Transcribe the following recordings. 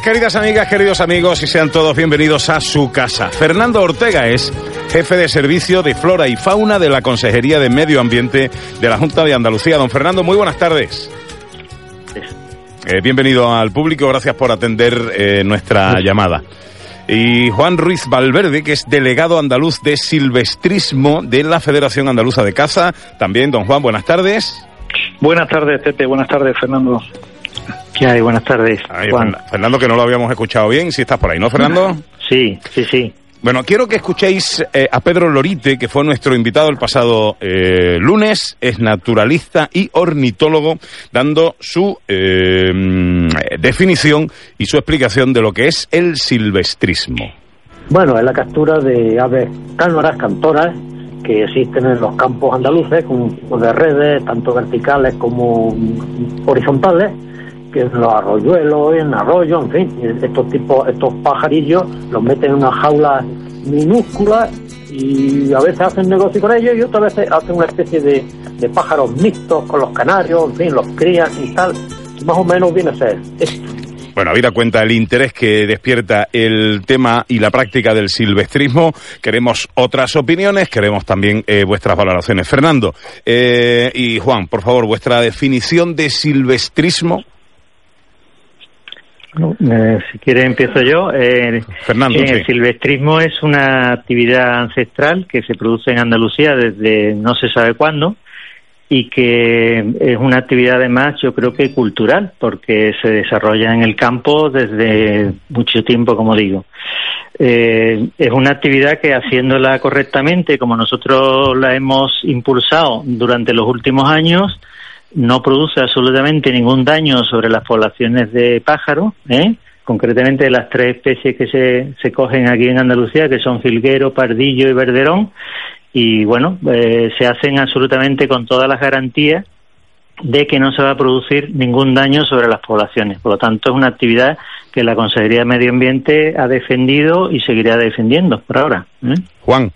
queridas amigas, queridos amigos, y sean todos bienvenidos a su casa. Fernando Ortega es jefe de servicio de flora y fauna de la Consejería de Medio Ambiente de la Junta de Andalucía. Don Fernando, muy buenas tardes. Eh, bienvenido al público, gracias por atender eh, nuestra llamada. Y Juan Ruiz Valverde, que es delegado andaluz de silvestrismo de la Federación Andaluza de Caza. También, don Juan, buenas tardes. Buenas tardes, Tete. Buenas tardes, Fernando. ¿Qué hay? Buenas tardes. Juan. Fernando, que no lo habíamos escuchado bien. Si estás por ahí, ¿no, Fernando? Sí, sí, sí. Bueno, quiero que escuchéis eh, a Pedro Lorite, que fue nuestro invitado el pasado eh, lunes, es naturalista y ornitólogo, dando su eh, definición y su explicación de lo que es el silvestrismo. Bueno, es la captura de aves cálmaras cantoras que existen en los campos andaluces, con de redes, tanto verticales como horizontales, que en los arroyuelos, en arroyos, en fin, estos tipos, estos pajarillos los meten en unas jaulas minúsculas y a veces hacen negocio con ellos y otras veces hacen una especie de, de pájaros mixtos con los canarios, en fin, los crían y tal. Más o menos viene a ser Bueno, habida cuenta el interés que despierta el tema y la práctica del silvestrismo, queremos otras opiniones, queremos también eh, vuestras valoraciones. Fernando eh, y Juan, por favor, vuestra definición de silvestrismo. Eh, si quiere empiezo yo. Eh, Fernando, El silvestrismo es una actividad ancestral que se produce en Andalucía desde no se sabe cuándo y que es una actividad además yo creo que cultural porque se desarrolla en el campo desde mucho tiempo, como digo. Eh, es una actividad que haciéndola correctamente, como nosotros la hemos impulsado durante los últimos años, no produce absolutamente ningún daño sobre las poblaciones de pájaros, ¿eh? concretamente las tres especies que se, se cogen aquí en Andalucía, que son filguero, pardillo y verderón, y bueno, eh, se hacen absolutamente con todas las garantías de que no se va a producir ningún daño sobre las poblaciones. Por lo tanto, es una actividad que la Consejería de Medio Ambiente ha defendido y seguirá defendiendo por ahora. ¿eh? Juan.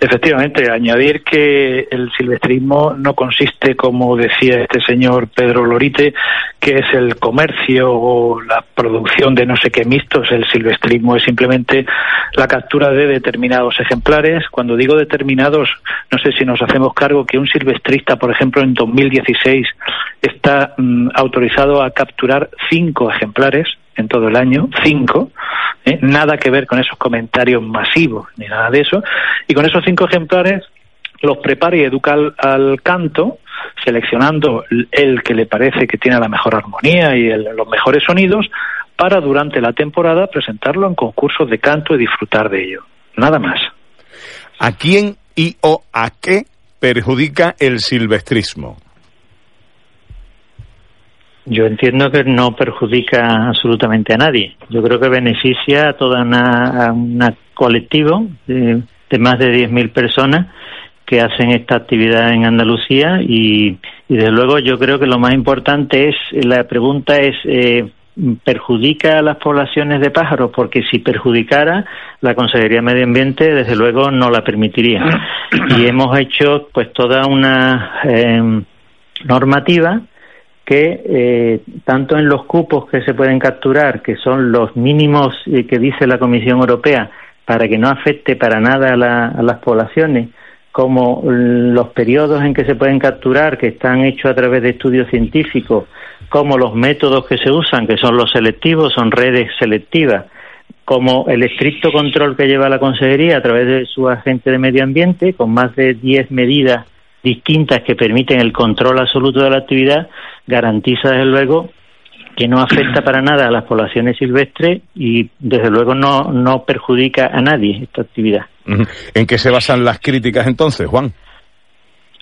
Efectivamente, añadir que el silvestrismo no consiste, como decía este señor Pedro Lorite, que es el comercio o la producción de no sé qué mixtos. El silvestrismo es simplemente la captura de determinados ejemplares. Cuando digo determinados, no sé si nos hacemos cargo que un silvestrista, por ejemplo, en 2016 está mm, autorizado a capturar cinco ejemplares en todo el año, cinco, ¿eh? nada que ver con esos comentarios masivos ni nada de eso, y con esos cinco ejemplares los prepara y educa al, canto, seleccionando el que le parece que tiene la mejor armonía y los mejores sonidos, para durante la temporada presentarlo en concursos de canto y disfrutar de ello. Nada más. ¿A quién y o a qué perjudica el silvestrismo? Yo entiendo que no perjudica absolutamente a nadie. Yo creo que beneficia a toda una, colectivo de, más de 10.000 personas que hacen esta actividad en Andalucía y, y, desde luego yo creo que lo más importante es, la pregunta es, eh, ¿perjudica a las poblaciones de pájaros? Porque si perjudicara, la Consejería de Medio Ambiente desde luego no la permitiría. Y hemos hecho pues toda una eh, normativa que eh, tanto en los cupos que se pueden capturar, que son los mínimos eh, que dice la Comisión Europea, para que no afecte para nada a, las poblaciones, como los periodos en que se pueden capturar, que están hechos a través de estudios científicos, como los métodos que se usan, que son los selectivos, son redes selectivas, como el estricto control que lleva la Consejería a través de su agente de medio ambiente, con más de 10 medidas distintas que permiten el control absoluto de la actividad, garantiza desde luego que no afecta para nada a las poblaciones silvestres y desde luego no, no perjudica a nadie esta actividad. ¿En qué se basan las críticas entonces, Juan?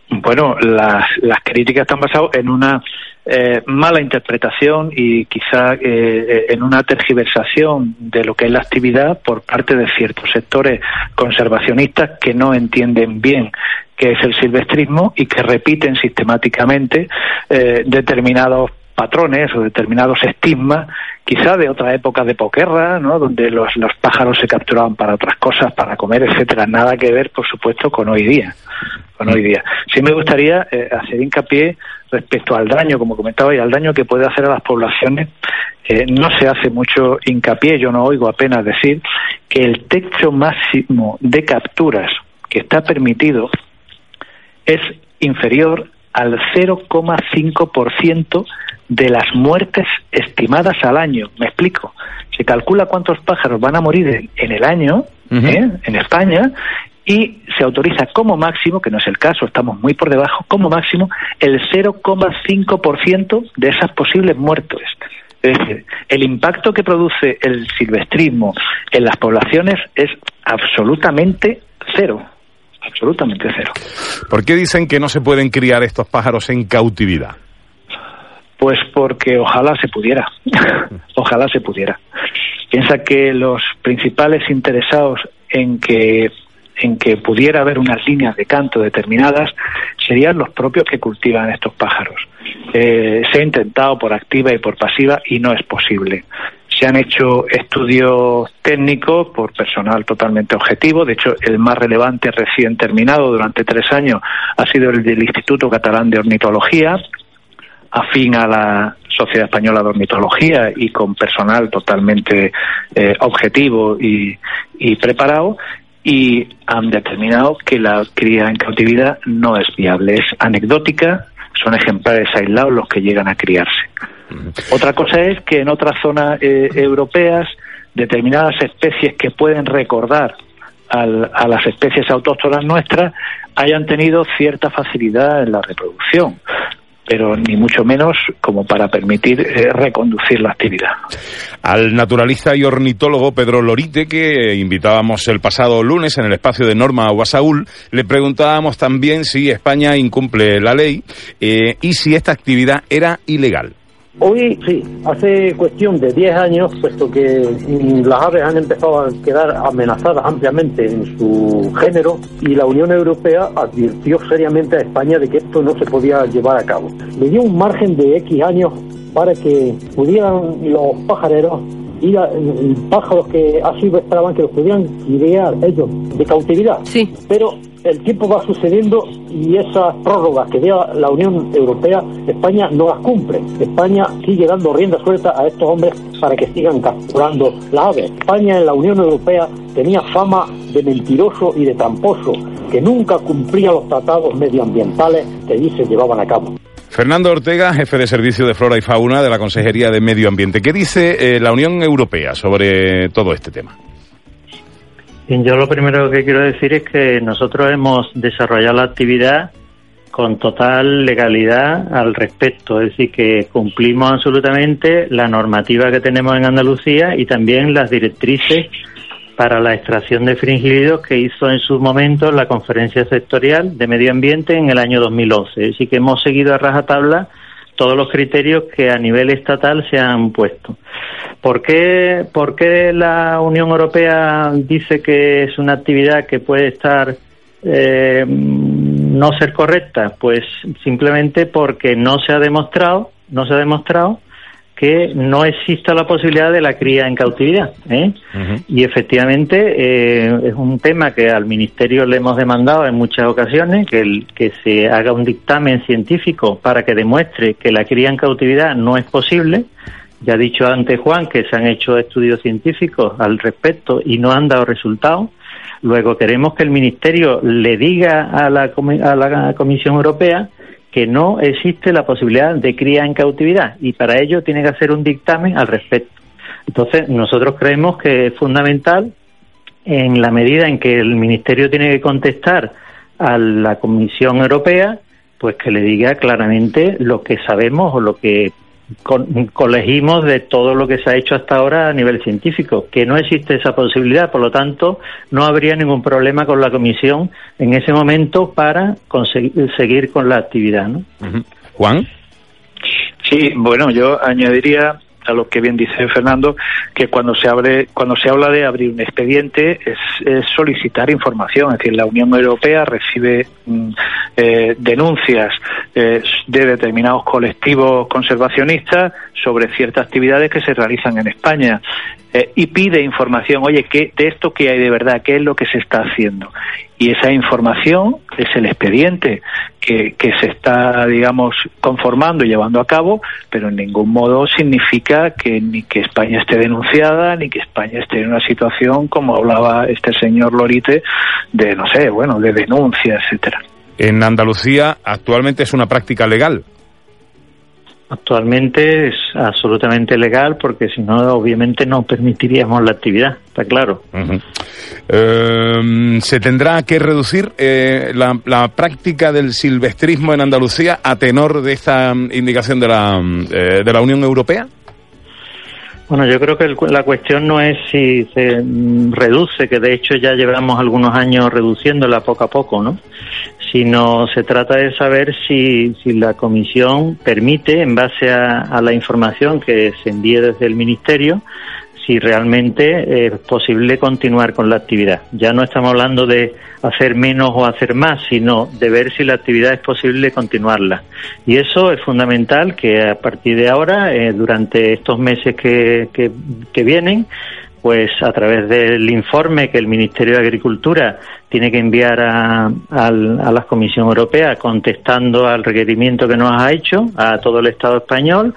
Bueno, las, las críticas están basadas en una eh, mala interpretación y quizá eh, en una tergiversación de lo que es la actividad por parte de ciertos sectores conservacionistas que no entienden bien qué es el silvestrismo y que repiten sistemáticamente eh, determinados patrones o determinados estigmas, quizá de otra época de poquerra, ¿no? donde los, los pájaros se capturaban para otras cosas, para comer, etcétera. Nada que ver, por supuesto, con hoy día. Con hoy día. Sí me gustaría hacer hincapié respecto al daño, como comentaba, y al daño que puede hacer a las poblaciones, eh, no se hace mucho hincapié, yo no oigo apenas decir que el techo máximo de capturas que está permitido es inferior al 0,5% de las muertes estimadas al año. Me explico. Se calcula cuántos pájaros van a morir en, el año ¿eh? en España y se autoriza como máximo, que no es el caso, estamos muy por debajo, como máximo el 0,5% de esas posibles muertes. Es decir, el impacto que produce el silvestrismo en las poblaciones es absolutamente cero. Absolutamente cero. ¿Por qué dicen que no se pueden criar estos pájaros en cautividad? Pues porque ojalá se pudiera. ojalá se pudiera. Piensa que los principales interesados en que en que pudiera haber unas líneas de canto determinadas serían los propios que cultivan estos pájaros. Eh, se ha intentado por activa y por pasiva y no es posible. Se han hecho estudios técnicos por personal totalmente objetivo. De hecho, el más relevante recién terminado durante tres años ha sido el del Instituto Catalán de Ornitología, afín a la Sociedad Española de Ornitología y con personal totalmente eh, objetivo y, y preparado y han determinado que la cría en cautividad no es viable, es anecdótica, son ejemplares aislados los que llegan a criarse. Otra cosa es que en otras zonas eh, europeas determinadas especies que pueden recordar a las especies autóctonas nuestras hayan tenido cierta facilidad en la reproducción pero ni mucho menos como para permitir eh, reconducir la actividad. Al naturalista y ornitólogo Pedro Lorite, que invitábamos el pasado lunes en el espacio de Norma Guasaúl, le preguntábamos también si España incumple la ley eh, y si esta actividad era ilegal. Hoy sí, hace cuestión de 10 años, puesto que mm, las aves han empezado a quedar amenazadas ampliamente en su género y la Unión Europea advirtió seriamente a España de que esto no se podía llevar a cabo. Le dio un margen de X años para que pudieran los pajareros ir a, pájaros que así esperaban que los pudieran criar ellos de cautividad. Sí. Pero el tiempo va sucediendo y esas prórrogas que da la Unión Europea, España no las cumple. España sigue dando rienda suelta a estos hombres para que sigan capturando las aves. España en la Unión Europea tenía fama de mentiroso y de tramposo, que nunca cumplía los tratados medioambientales que allí se llevaban a cabo. Fernando Ortega, jefe de servicio de Flora y Fauna de la Consejería de Medio Ambiente. ¿Qué dice eh, la Unión Europea sobre todo este tema? Yo lo primero que quiero decir es que nosotros hemos desarrollado la actividad con total legalidad al respecto, es decir, que cumplimos absolutamente la normativa que tenemos en Andalucía y también las directrices para la extracción de fringílidos que hizo en su momento la Conferencia Sectorial de Medio Ambiente en el año 2011. Es decir, que hemos seguido a rajatabla todos los criterios que a nivel estatal se han puesto. ¿Por qué, ¿Por qué la Unión Europea dice que es una actividad que puede estar eh, no ser correcta? Pues simplemente porque no se ha demostrado, no se ha demostrado que no exista la posibilidad de la cría en cautividad. ¿eh? Y efectivamente eh, es un tema que al Ministerio le hemos demandado en muchas ocasiones, que, el, que se haga un dictamen científico para que demuestre que la cría en cautividad no es posible. Ya ha dicho antes Juan que se han hecho estudios científicos al respecto y no han dado resultados. Luego queremos que el Ministerio le diga a la, a la Comisión Europea que no existe la posibilidad de cría en cautividad y para ello tiene que hacer un dictamen al respecto. Entonces, nosotros creemos que es fundamental, en la medida en que el Ministerio tiene que contestar a la Comisión Europea, pues que le diga claramente lo que sabemos o lo que colegimos de todo lo que se ha hecho hasta ahora a nivel científico, que no existe esa posibilidad, por lo tanto, no habría ningún problema con la comisión en ese momento para conseguir seguir con la actividad. ¿no? Juan. Sí, bueno, yo añadiría a lo que bien dice Fernando, que cuando se abre, cuando se habla de abrir un expediente es, solicitar información, es decir, la Unión Europea recibe mm, eh, denuncias eh, de determinados colectivos conservacionistas sobre ciertas actividades que se realizan en España eh, y pide información, oye, ¿qué, de esto qué hay de verdad, qué es lo que se está haciendo. Y esa información es el expediente que, que se está, digamos, conformando y llevando a cabo, pero en ningún modo significa que ni que España esté denunciada, ni que España esté en una situación, como hablaba este señor Lorite, de, no sé, bueno, de denuncia, etcétera. En Andalucía actualmente es una práctica legal. Actualmente es absolutamente legal porque si no, obviamente no permitiríamos la actividad, está claro. eh, ¿Se tendrá que reducir eh, la, la, práctica del silvestrismo en Andalucía a tenor de esta indicación de la, eh, de la Unión Europea? Bueno, yo creo que el, la cuestión no es si se mm, reduce, que de hecho ya llevamos algunos años reduciéndola poco a poco, ¿no? Sino se trata de saber si, si la comisión permite, en base a, la información que se envíe desde el Ministerio, si realmente es posible continuar con la actividad. Ya no estamos hablando de hacer menos o hacer más, sino de ver si la actividad es posible continuarla. Y eso es fundamental que a partir de ahora, eh, durante estos meses que, que vienen, pues a través del informe que el Ministerio de Agricultura tiene que enviar a, a, a, la Comisión Europea contestando al requerimiento que nos ha hecho a todo el Estado español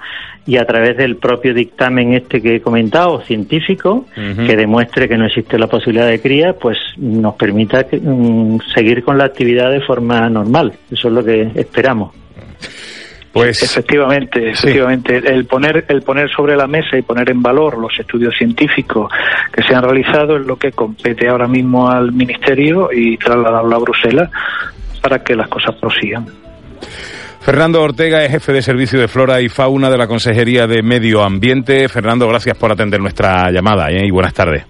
y a través del propio dictamen este que he comentado, científico, uh -huh. que demuestre que no existe la posibilidad de cría, pues nos permita que, um, seguir con la actividad de forma normal. Eso es lo que esperamos. Pues efectivamente, efectivamente, sí. el poner el poner sobre la mesa y poner en valor los estudios científicos que se han realizado es lo que compete ahora mismo al ministerio y trasladarlo a Bruselas para que las cosas prosigan. Fernando Ortega es jefe de servicio de flora y fauna de la Consejería de Medio Ambiente. Fernando, gracias por atender nuestra llamada ¿eh? y buenas tardes.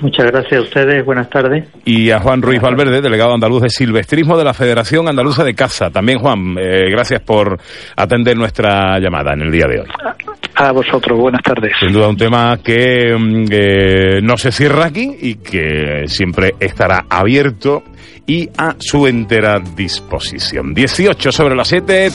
Muchas gracias a ustedes, buenas tardes. Y a Juan Ruiz Valverde, delegado andaluz de silvestrismo de la Federación Andaluza de Caza. También, Juan, eh, gracias por atender nuestra llamada en el día de hoy. A vosotros, buenas tardes. Sin duda un tema que eh, no se cierra aquí y que siempre estará abierto y a su entera disposición. 18 sobre las 7.